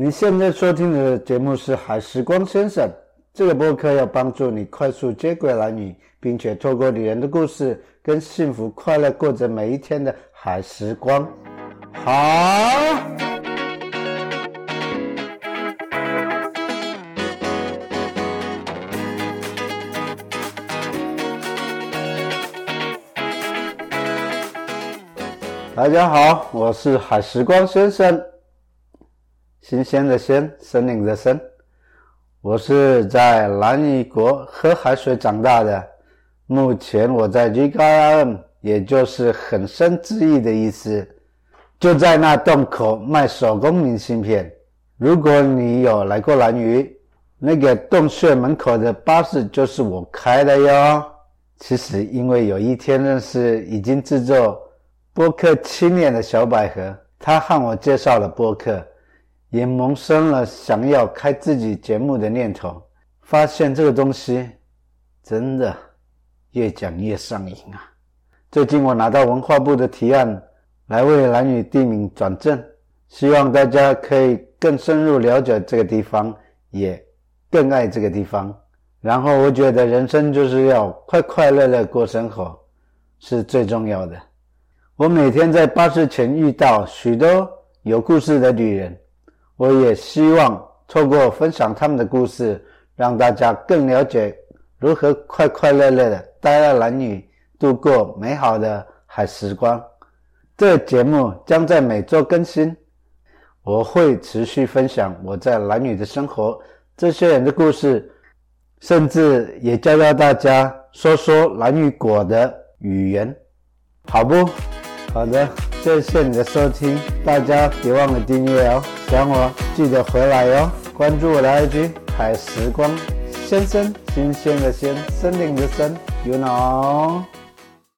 你现在收听的节目是《海时光先生》这个播客，要帮助你快速接轨男女，并且透过女人的故事，跟幸福快乐过着每一天的海时光。好，大家好，我是海时光先生。新鲜的鲜，森林的森，我是在南屿国喝海水长大的。目前我在 GKM，也就是很深之意的意思，就在那洞口卖手工明信片。如果你有来过南屿，那个洞穴门口的巴士就是我开的哟。其实因为有一天认识已经制作播客七年的小百合，他和我介绍了播客。也萌生了想要开自己节目的念头，发现这个东西真的越讲越上瘾啊！最近我拿到文化部的提案，来为蓝屿地名转正，希望大家可以更深入了解这个地方，也更爱这个地方。然后我觉得人生就是要快快乐乐过生活，是最重要的。我每天在巴士前遇到许多有故事的女人。我也希望透过分享他们的故事，让大家更了解如何快快乐乐的待在男女度过美好的海时光。这节目将在每周更新，我会持续分享我在男女的生活，这些人的故事，甚至也教教大家说说男女果的语言，好不？好的，谢谢你的收听，大家别忘了订阅哦。想我记得回来哟，关注我的 IG 海时光先生，新鲜的鲜，森林的森，you know。